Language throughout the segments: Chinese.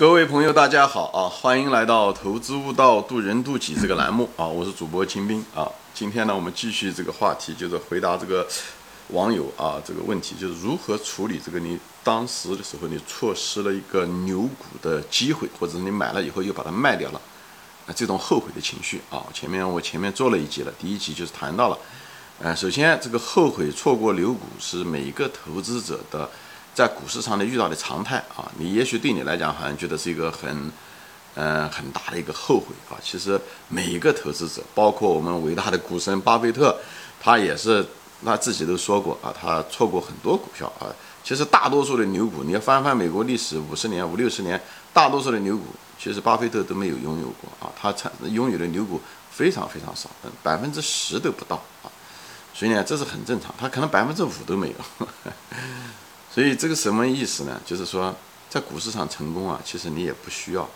各位朋友，大家好啊！欢迎来到《投资悟道，渡人渡己》这个栏目啊！我是主播秦兵啊。今天呢，我们继续这个话题，就是回答这个网友啊这个问题，就是如何处理这个你当时的时候你错失了一个牛股的机会，或者是你买了以后又把它卖掉了啊，这种后悔的情绪啊。前面我前面做了一集了，第一集就是谈到了，呃，首先这个后悔错过牛股是每一个投资者的。在股市上的遇到的常态啊，你也许对你来讲好像觉得是一个很，嗯，很大的一个后悔啊。其实每一个投资者，包括我们伟大的股神巴菲特，他也是他自己都说过啊，他错过很多股票啊。其实大多数的牛股，你要翻翻美国历史五十年、五六十年，大多数的牛股，其实巴菲特都没有拥有过啊。他拥有的牛股非常非常少，百分之十都不到啊。所以呢，这是很正常，他可能百分之五都没有。所以这个什么意思呢？就是说，在股市上成功啊，其实你也不需要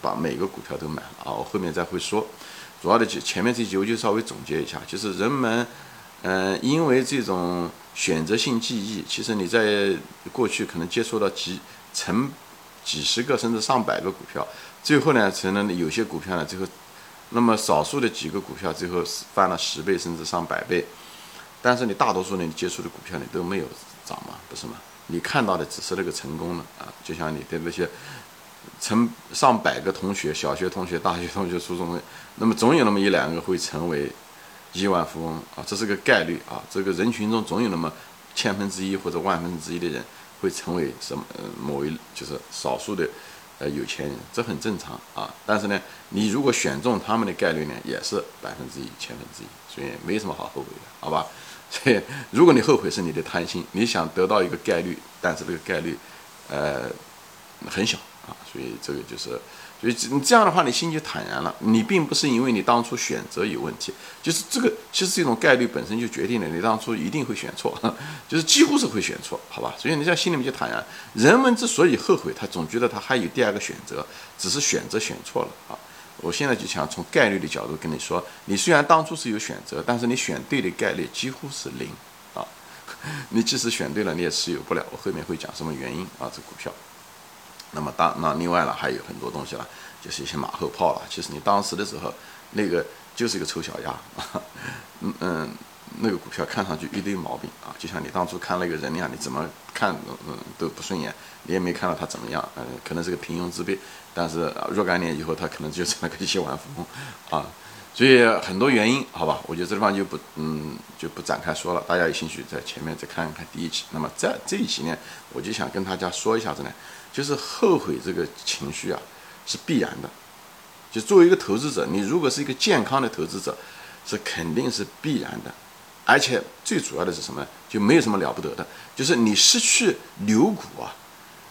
把每个股票都买了啊。我后面再会说。主要的就前面这集我就稍微总结一下，就是人们，嗯，因为这种选择性记忆，其实你在过去可能接触到几成几十个甚至上百个股票，最后呢，成了有些股票呢，最后那么少数的几个股票最后翻了十倍甚至上百倍，但是你大多数呢，你接触的股票你都没有。涨嘛，不是吗？你看到的只是那个成功了啊，就像你的那些成上百个同学，小学同学、大学同学、初中同学，那么总有那么一两个会成为亿万富翁啊，这是个概率啊。这个人群中总有那么千分之一或者万分之一的人会成为什么呃某一就是少数的呃有钱人，这很正常啊。但是呢，你如果选中他们的概率呢，也是百分之一、千分之一，所以没什么好后悔的，好吧？所以，如果你后悔是你的贪心，你想得到一个概率，但是这个概率，呃，很小啊。所以这个就是，所以你这样的话，你心就坦然了。你并不是因为你当初选择有问题，就是这个其实这种概率本身就决定了你当初一定会选错，就是几乎是会选错，好吧？所以你在心里面就坦然。人们之所以后悔，他总觉得他还有第二个选择，只是选择选错了啊。我现在就想从概率的角度跟你说，你虽然当初是有选择，但是你选对的概率几乎是零啊。你即使选对了，你也持有不了。我后面会讲什么原因啊？这股票。那么当那另外了，还有很多东西了，就是一些马后炮了。其实你当时的时候，那个就是一个丑小鸭，嗯嗯。那个股票看上去一堆毛病啊，就像你当初看那个人一样，你怎么看嗯都不顺眼，你也没看到他怎么样，嗯，可能是个平庸之辈，但是若干年以后他可能就成了个亿万富翁啊，所以很多原因，好吧，我觉得这地方就不嗯就不展开说了，大家有兴趣在前面再看看第一期。那么在这一期呢，我就想跟大家说一下子呢，就是后悔这个情绪啊是必然的，就作为一个投资者，你如果是一个健康的投资者，是肯定是必然的。而且最主要的是什么？就没有什么了不得的，就是你失去牛股啊，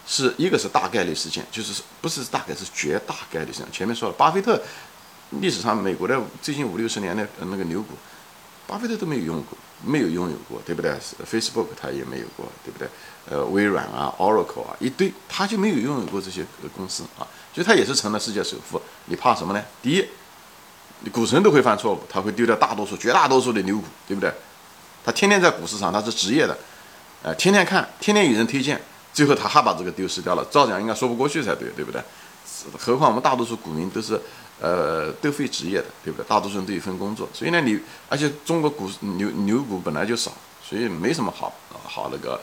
是一个是大概率事件，就是不是大概是绝大概率事件。前面说了，巴菲特历史上美国的最近五六十年的那个牛股，巴菲特都没有用过，没有拥有过，对不对？Facebook 他也没有过，对不对？呃，微软啊，Oracle 啊，一堆，他就没有拥有过这些公司啊，所以他也是成了世界首富。你怕什么呢？第一。你股神都会犯错误，他会丢掉大多数、绝大多数的牛股，对不对？他天天在股市上，他是职业的，呃，天天看，天天有人推荐，最后他还把这个丢失掉了，照讲应该说不过去才对，对不对？何况我们大多数股民都是，呃，都非职业的，对不对？大多数人都有一份工作，所以呢，你而且中国股牛牛股本来就少，所以没什么好好那个，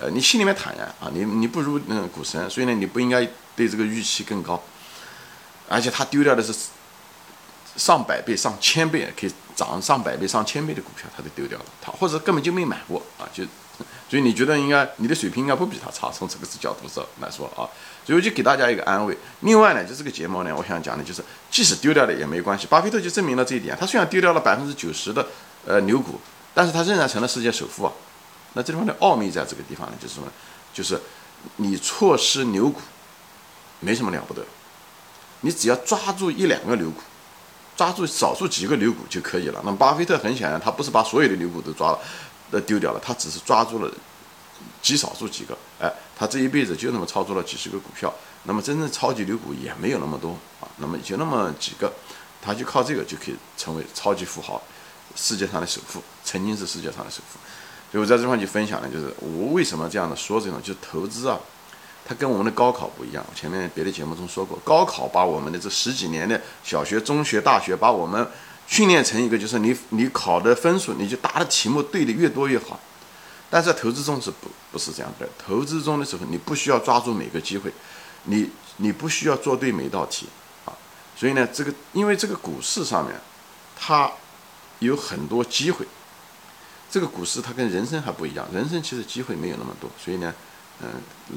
呃，你心里面坦然啊，你你不如嗯股神，所以呢，你不应该对这个预期更高，而且他丢掉的是。上百倍、上千倍可以涨上百倍、上千倍的股票，他都丢掉了，他或者根本就没买过啊，就，所以你觉得应该你的水平应该不比他差，从这个角度上来说啊，所以我就给大家一个安慰。另外呢，就这个节目呢，我想讲的就是，即使丢掉了也没关系。巴菲特就证明了这一点，他虽然丢掉了百分之九十的呃牛股，但是他仍然成了世界首富啊。那这地方的奥秘在这个地方呢，就是什么？就是你错失牛股没什么了不得，你只要抓住一两个牛股。抓住少数几个牛股就可以了。那么巴菲特很显然，他不是把所有的牛股都抓了，都丢掉了，他只是抓住了极少数几个。哎，他这一辈子就那么操作了几十个股票。那么真正超级牛股也没有那么多啊，那么就那么几个，他就靠这个就可以成为超级富豪，世界上的首富，曾经是世界上的首富。所以我在这方就分享了就是我为什么这样的说这种，就是投资啊，它跟我们的高考不一样。我前面别的节目中说过，高考把我们的这十几年的小学、中学、大学，把我们训练成一个，就是你你考的分数，你就答的题目对的越多越好。但是在投资中是不不是这样的。投资中的时候，你不需要抓住每个机会，你你不需要做对每道题啊。所以呢，这个因为这个股市上面，它有很多机会。这个股市它跟人生还不一样，人生其实机会没有那么多。所以呢，嗯，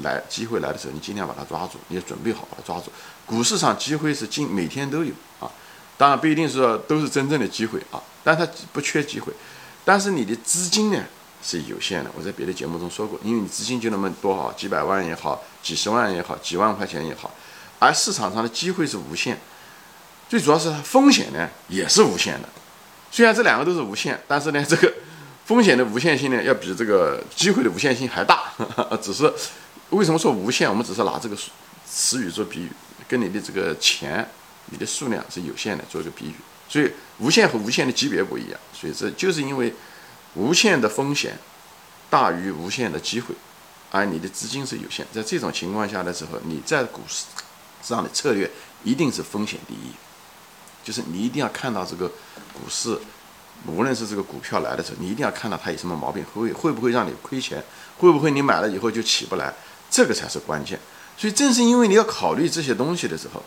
来机会来的时候，你尽量把它抓住，你也准备好把它抓住。股市上机会是今每天都有啊，当然不一定是说都是真正的机会啊，但它不缺机会。但是你的资金呢？是有限的，我在别的节目中说过，因为你资金就那么多哈，几百万也好，几十万也好，几万块钱也好，而市场上的机会是无限，最主要是风险呢也是无限的。虽然这两个都是无限，但是呢，这个风险的无限性呢要比这个机会的无限性还大。只是为什么说无限？我们只是拿这个词语做比喻，跟你的这个钱、你的数量是有限的做一个比喻。所以无限和无限的级别不一样，所以这就是因为。无限的风险大于无限的机会，而你的资金是有限，在这种情况下的时候，你在股市上的策略一定是风险第一，就是你一定要看到这个股市，无论是这个股票来的时候，你一定要看到它有什么毛病，会会不会让你亏钱，会不会你买了以后就起不来，这个才是关键。所以正是因为你要考虑这些东西的时候，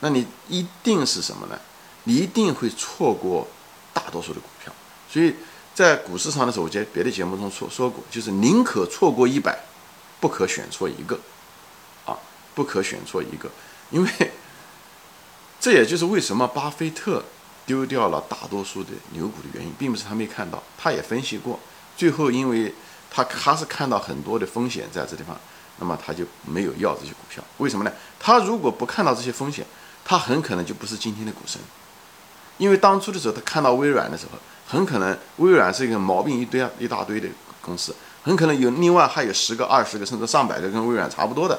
那你一定是什么呢？你一定会错过大多数的股票，所以。在股市上的时候，我在别的节目中说说过，就是宁可错过一百，不可选错一个，啊，不可选错一个，因为这也就是为什么巴菲特丢掉了大多数的牛股的原因，并不是他没看到，他也分析过，最后因为他他是看到很多的风险在这地方，那么他就没有要这些股票，为什么呢？他如果不看到这些风险，他很可能就不是今天的股神，因为当初的时候他看到微软的时候。很可能微软是一个毛病一堆啊一大堆的公司，很可能有另外还有十个、二十个甚至上百个跟微软差不多的。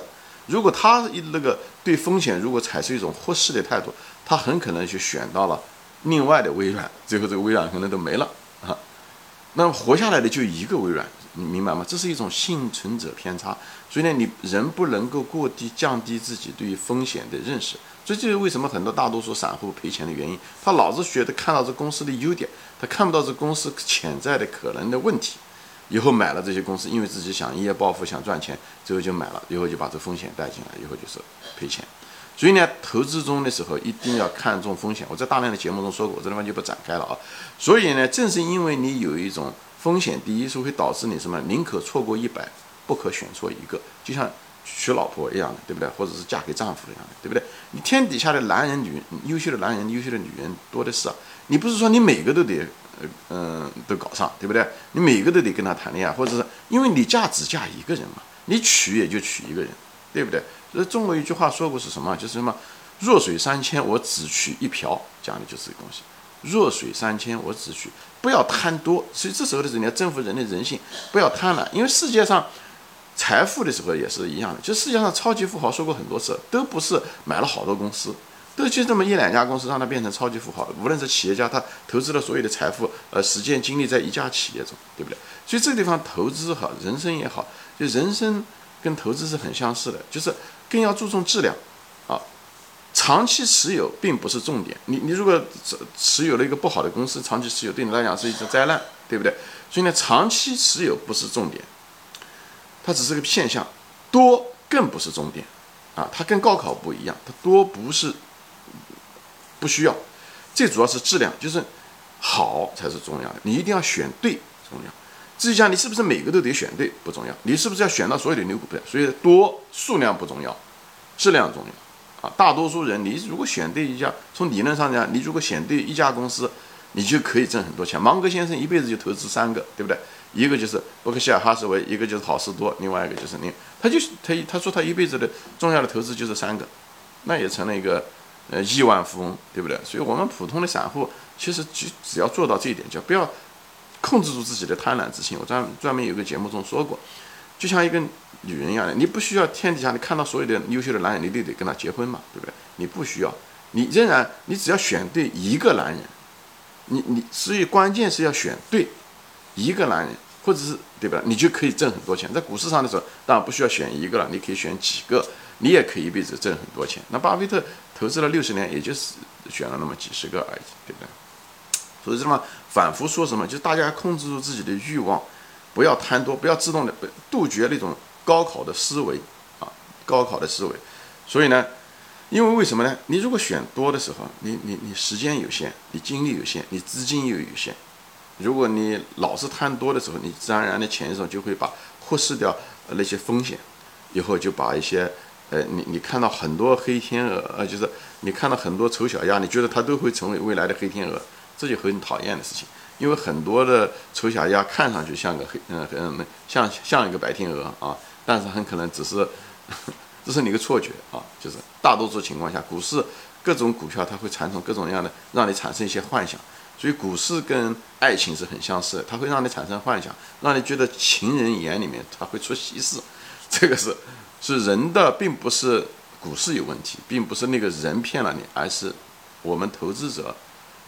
如果他一那个对风险如果采取一种忽视的态度，他很可能就选到了另外的微软，最后这个微软可能都没了啊。那活下来的就一个微软，你明白吗？这是一种幸存者偏差。所以呢，你人不能够过低降低自己对于风险的认识。这就是为什么很多大多数散户赔钱的原因。他老是觉得看到这公司的优点，他看不到这公司潜在的可能的问题，以后买了这些公司，因为自己想一夜暴富想赚钱，最后就买了，以后就把这风险带进来，以后就是赔钱。所以呢，投资中的时候一定要看重风险。我在大量的节目中说过，我这地方就不展开了啊。所以呢，正是因为你有一种风险第一，是会导致你什么？宁可错过一百，不可选错一个。就像。娶老婆一样的，对不对？或者是嫁给丈夫一样的，对不对？你天底下的男人、女，优秀的男人、优秀的女人多的是啊。你不是说你每个都得，呃，嗯，都搞上，对不对？你每个都得跟他谈恋爱，或者是因为你嫁只嫁一个人嘛，你娶也就娶一个人，对不对？所以中国一句话说过是什么？就是什么？弱水三千，我只取一瓢，讲的就是这个东西。弱水三千，我只取，不要贪多。所以这时候的人，你要征服人的人性，不要贪婪，因为世界上。财富的时候也是一样的，就世界上超级富豪说过很多次，都不是买了好多公司，都就这么一两家公司让他变成超级富豪。无论是企业家，他投资了所有的财富，呃，时间精力在一家企业中，对不对？所以这个地方投资好，人生也好，就人生跟投资是很相似的，就是更要注重质量啊。长期持有并不是重点，你你如果持持有了一个不好的公司，长期持有对你来讲是一种灾难，对不对？所以呢，长期持有不是重点。它只是个现象，多更不是重点，啊，它跟高考不一样，它多不是不需要，最主要是质量，就是好才是重要的，你一定要选对重要。至于讲你是不是每个都得选对不重要，你是不是要选到所有的牛股票？所以多数量不重要，质量重要，啊，大多数人你如果选对一家，从理论上讲，你如果选对一家公司，你就可以挣很多钱。芒格先生一辈子就投资三个，对不对？一个就是伯克希尔哈斯韦，一个就是好事多，另外一个就是你，他就他他说他一辈子的重要的投资就是三个，那也成了一个呃亿万富翁，对不对？所以我们普通的散户其实只只要做到这一点，就不要控制住自己的贪婪之心。我专专门有个节目中说过，就像一个女人一样的，你不需要天底下你看到所有的优秀的男人，你都得跟他结婚嘛，对不对？你不需要，你仍然你只要选对一个男人，你你所以关键是要选对。一个男人或者是对吧？你就可以挣很多钱。在股市上的时候，当然不需要选一个了，你可以选几个，你也可以一辈子挣很多钱。那巴菲特投资了六十年，也就是选了那么几十个而已，对不对？所以什么反复说什么，就大家控制住自己的欲望，不要贪多，不要自动的杜绝那种高考的思维啊，高考的思维。所以呢，因为为什么呢？你如果选多的时候，你你你时间有限，你精力有限，你资金又有限。如果你老是贪多的时候，你自然而然的潜意识就会把忽视掉那些风险，以后就把一些呃，你你看到很多黑天鹅，呃，就是你看到很多丑小鸭，你觉得它都会成为未来的黑天鹅，这就很讨厌的事情。因为很多的丑小鸭看上去像个黑，嗯嗯，像像一个白天鹅啊，但是很可能只是，这是你一个错觉啊，就是大多数情况下，股市各种股票它会产生各种各样的，让你产生一些幻想。所以股市跟爱情是很相似，它会让你产生幻想，让你觉得情人眼里面他会出西施，这个是是人的，并不是股市有问题，并不是那个人骗了你，而是我们投资者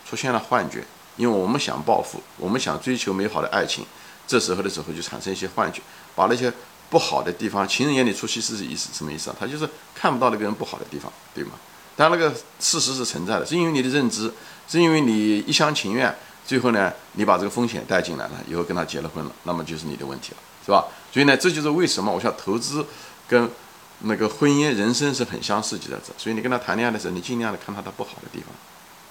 出现了幻觉，因为我们想暴富，我们想追求美好的爱情，这时候的时候就产生一些幻觉，把那些不好的地方，情人眼里出西施是意思什么意思啊？他就是看不到那个人不好的地方，对吗？但那个事实是存在的，是因为你的认知。是因为你一厢情愿，最后呢，你把这个风险带进来了，以后跟他结了婚了，那么就是你的问题了，是吧？所以呢，这就是为什么我想投资跟那个婚姻、人生是很相似的在这。所以你跟他谈恋爱的时候，你尽量的看他的不好的地方，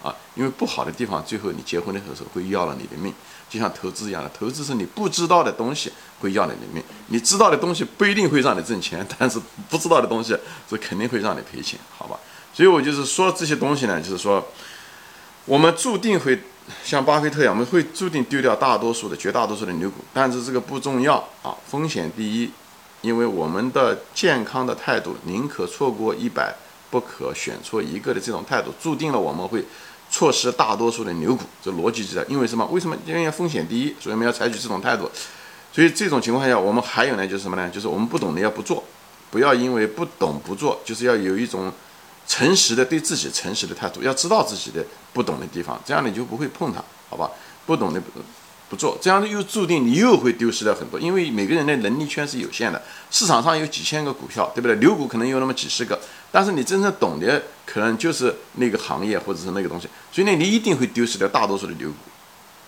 啊，因为不好的地方，最后你结婚的时候会要了你的命，就像投资一样的，投资是你不知道的东西会要了你的命，你知道的东西不一定会让你挣钱，但是不知道的东西是肯定会让你赔钱，好吧？所以我就是说这些东西呢，就是说。我们注定会像巴菲特一样，我们会注定丢掉大多数的、绝大多数的牛股，但是这个不重要啊，风险第一，因为我们的健康的态度，宁可错过一百，不可选错一个的这种态度，注定了我们会错失大多数的牛股。这逻辑就在，因为什么？为什么？因为风险第一，所以我们要采取这种态度。所以这种情况下，我们还有呢，就是什么呢？就是我们不懂的要不做，不要因为不懂不做，就是要有一种。诚实的对自己诚实的态度，要知道自己的不懂的地方，这样你就不会碰它，好吧？不懂的不做，这样又注定你又会丢失掉很多，因为每个人的能力圈是有限的。市场上有几千个股票，对不对？牛股可能有那么几十个，但是你真正懂的可能就是那个行业或者是那个东西，所以呢，你一定会丢失掉大多数的牛股。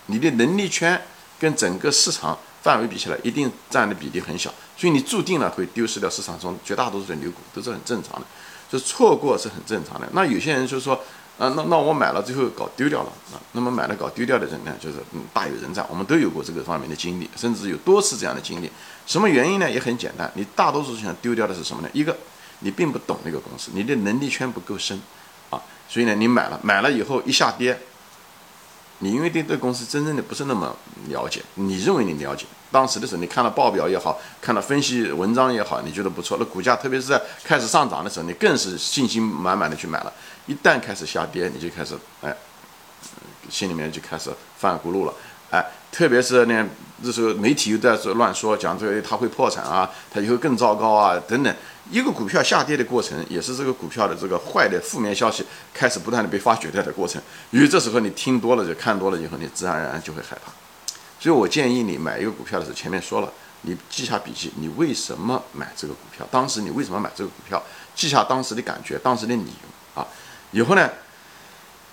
你的能力圈跟整个市场范围比起来，一定占的比例很小，所以你注定了会丢失掉市场中绝大多数的牛股，都是很正常的。就错过是很正常的。那有些人就说，啊，那那我买了最后搞丢掉了啊。那么买了搞丢掉的人呢，就是嗯大有人在。我们都有过这个方面的经历，甚至有多次这样的经历。什么原因呢？也很简单，你大多数想丢掉的是什么呢？一个，你并不懂那个公司，你的能力圈不够深啊。所以呢，你买了，买了以后一下跌。你因为对这个公司真正的不是那么了解，你认为你了解，当时的时候你看了报表也好，看了分析文章也好，你觉得不错，那股价特别是在开始上涨的时候，你更是信心满满的去买了。一旦开始下跌，你就开始哎，心里面就开始犯咕噜了，哎，特别是呢，这时候媒体又在说乱说，讲这个它会破产啊，它以后更糟糕啊，等等。一个股票下跌的过程，也是这个股票的这个坏的负面消息开始不断的被发掘掉的过程。因为这时候你听多了，就看多了以后，你自然而然就会害怕。所以我建议你买一个股票的时候，前面说了，你记下笔记，你为什么买这个股票？当时你为什么买这个股票？记下当时的感觉，当时的理由啊。以后呢，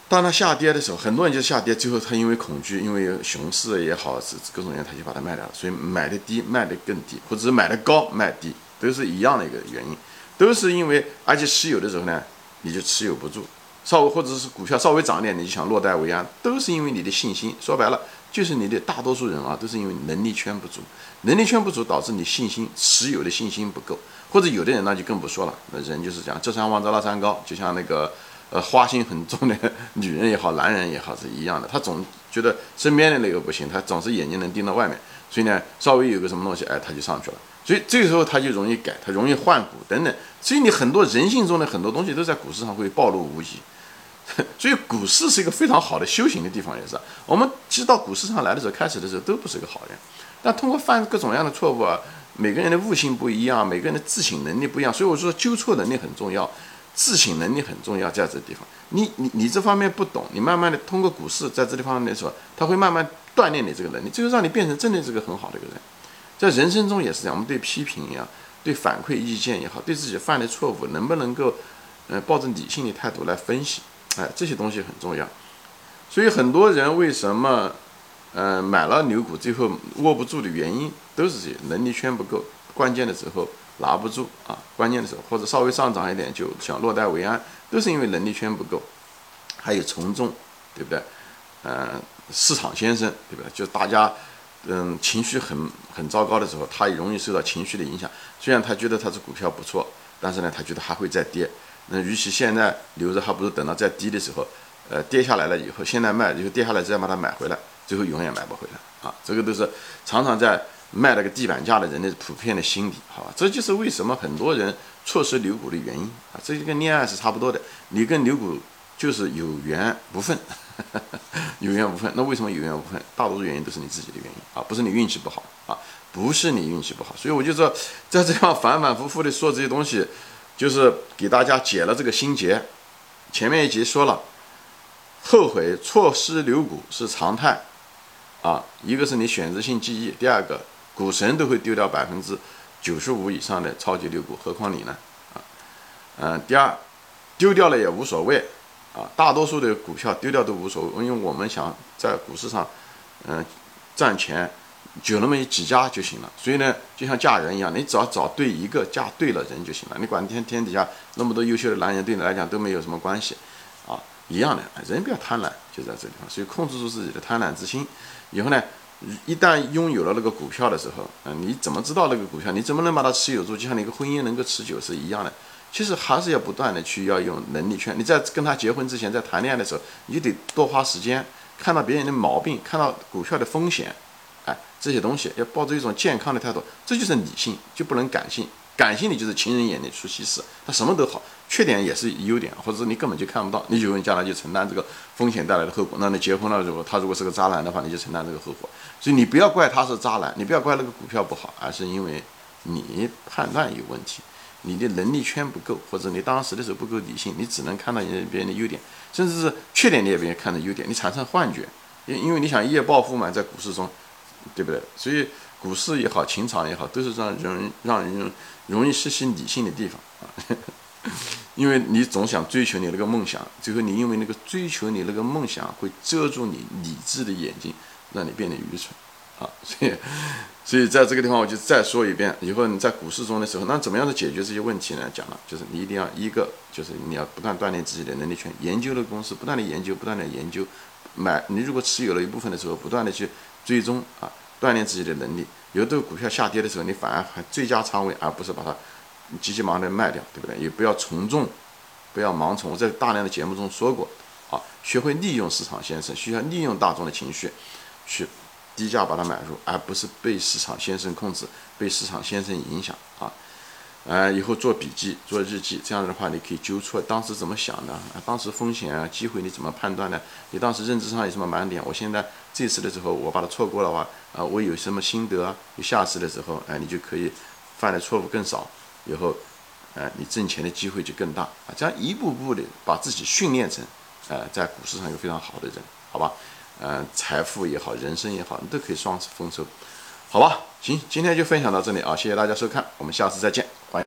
当它下跌的时候，很多人就下跌，最后他因为恐惧，因为熊市也好，是各种原因，他就把它卖掉了。所以买的低，卖的更低，或者是买的高，卖低。都是一样的一个原因，都是因为，而且持有的时候呢，你就持有不住，稍微或者是股票稍微涨一点，你就想落袋为安，都是因为你的信心。说白了，就是你的大多数人啊，都是因为能力圈不足，能力圈不足导致你信心持有的信心不够，或者有的人那就更不说了，那人就是这样，这山望着那山高，就像那个呃花心很重的女人也好，男人也好是一样的，他总觉得身边的那个不行，他总是眼睛能盯到外面，所以呢，稍微有个什么东西，哎，他就上去了。所以这个时候他就容易改，他容易换股等等。所以你很多人性中的很多东西都在股市上会暴露无遗。所以股市是一个非常好的修行的地方，也是。我们其实到股市上来的时候，开始的时候都不是一个好人，但通过犯各种各样的错误啊，每个人的悟性不一样，每个人的自省能力不一样，所以我说纠错能力很重要，自省能力很重要，在这地方，你你你这方面不懂，你慢慢的通过股市在这地方来说，他会慢慢。锻炼你这个能力，最后让你变成真的这个很好的一个人。在人生中也是这样，我们对批评呀、对反馈意见也好，对自己犯的错误能不能够，呃，抱着理性的态度来分析，哎，这些东西很重要。所以很多人为什么，呃，买了牛股最后握不住的原因，都是这些能力圈不够，关键的时候拿不住啊，关键的时候或者稍微上涨一点就想落袋为安，都是因为能力圈不够，还有从众，对不对？呃，市场先生，对不对？就大家。嗯，情绪很很糟糕的时候，他也容易受到情绪的影响。虽然他觉得他这股票不错，但是呢，他觉得还会再跌。那与其现在留着，还不如等到再低的时候，呃，跌下来了以后，现在卖，以后跌下来再把它买回来，最后永远买不回来啊！这个都是常常在卖了个地板价的人的普遍的心理，好吧？这就是为什么很多人错失牛股的原因啊！这就跟恋爱是差不多的，你跟牛股就是有缘不分。有缘无分，那为什么有缘无分？大多数原因都是你自己的原因啊，不是你运气不好啊，不是你运气不好。所以我就说，在这样反反复复的说这些东西，就是给大家解了这个心结。前面一集说了，后悔错失牛股是常态啊，一个是你选择性记忆，第二个股神都会丢掉百分之九十五以上的超级牛股，何况你呢？啊，嗯，第二，丢掉了也无所谓。啊，大多数的股票丢掉都无所谓，因为我们想在股市上，嗯，赚钱就那么几家就行了。所以呢，就像嫁人一样，你只要找对一个嫁对了人就行了。你管天天底下那么多优秀的男人，对你来讲都没有什么关系，啊，一样的。人不要贪婪，就在这地方。所以控制住自己的贪婪之心，以后呢，一旦拥有了那个股票的时候，嗯，你怎么知道那个股票？你怎么能把它持有住？就像你一个婚姻能够持久是一样的。其实还是要不断的去要用能力圈。你在跟他结婚之前，在谈恋爱的时候，你就得多花时间，看到别人的毛病，看到股票的风险，哎，这些东西要抱着一种健康的态度，这就是理性，就不能感性。感性的就是情人眼里出西施，他什么都好，缺点也是优点，或者是你根本就看不到，你就将来就承担这个风险带来的后果。那你结婚了之后，他如果是个渣男的话，你就承担这个后果。所以你不要怪他是渣男，你不要怪那个股票不好，而是因为你判断有问题。你的能力圈不够，或者你当时的时候不够理性，你只能看到别人的优点，甚至是缺点你也别看到优点，你产生幻觉，因因为你想一夜暴富嘛，在股市中，对不对？所以股市也好，情场也好，都是让人让人容易失去理性的地方啊，因为你总想追求你那个梦想，最后你因为那个追求你那个梦想会遮住你理智的眼睛，让你变得愚蠢。啊，所以，所以在这个地方我就再说一遍，以后你在股市中的时候，那怎么样的解决这些问题呢？讲了，就是你一定要一个，就是你要不断锻炼自己的能力圈，研究的公司，不断的研究，不断的研究，买你如果持有了一部分的时候，不断的去追踪啊，锻炼自己的能力。有的股票下跌的时候，你反而还追加仓位，而不是把它急急忙的卖掉，对不对？也不要从众，不要盲从。我在大量的节目中说过，啊，学会利用市场先生，需要利用大众的情绪去。低价把它买入，而不是被市场先生控制，被市场先生影响啊！呃，以后做笔记、做日记，这样的话你可以纠错当时怎么想的，啊当时风险啊、机会你怎么判断的？你当时认知上有什么盲点？我现在这次的时候我把它错过的话，啊，我有什么心得？你下次的时候，哎，你就可以犯的错误更少，以后，哎，你挣钱的机会就更大啊！这样一步步的把自己训练成，呃，在股市上一个非常好的人，好吧？嗯，财富也好，人生也好，你都可以双丰收，好吧？行，今天就分享到这里啊，谢谢大家收看，我们下次再见。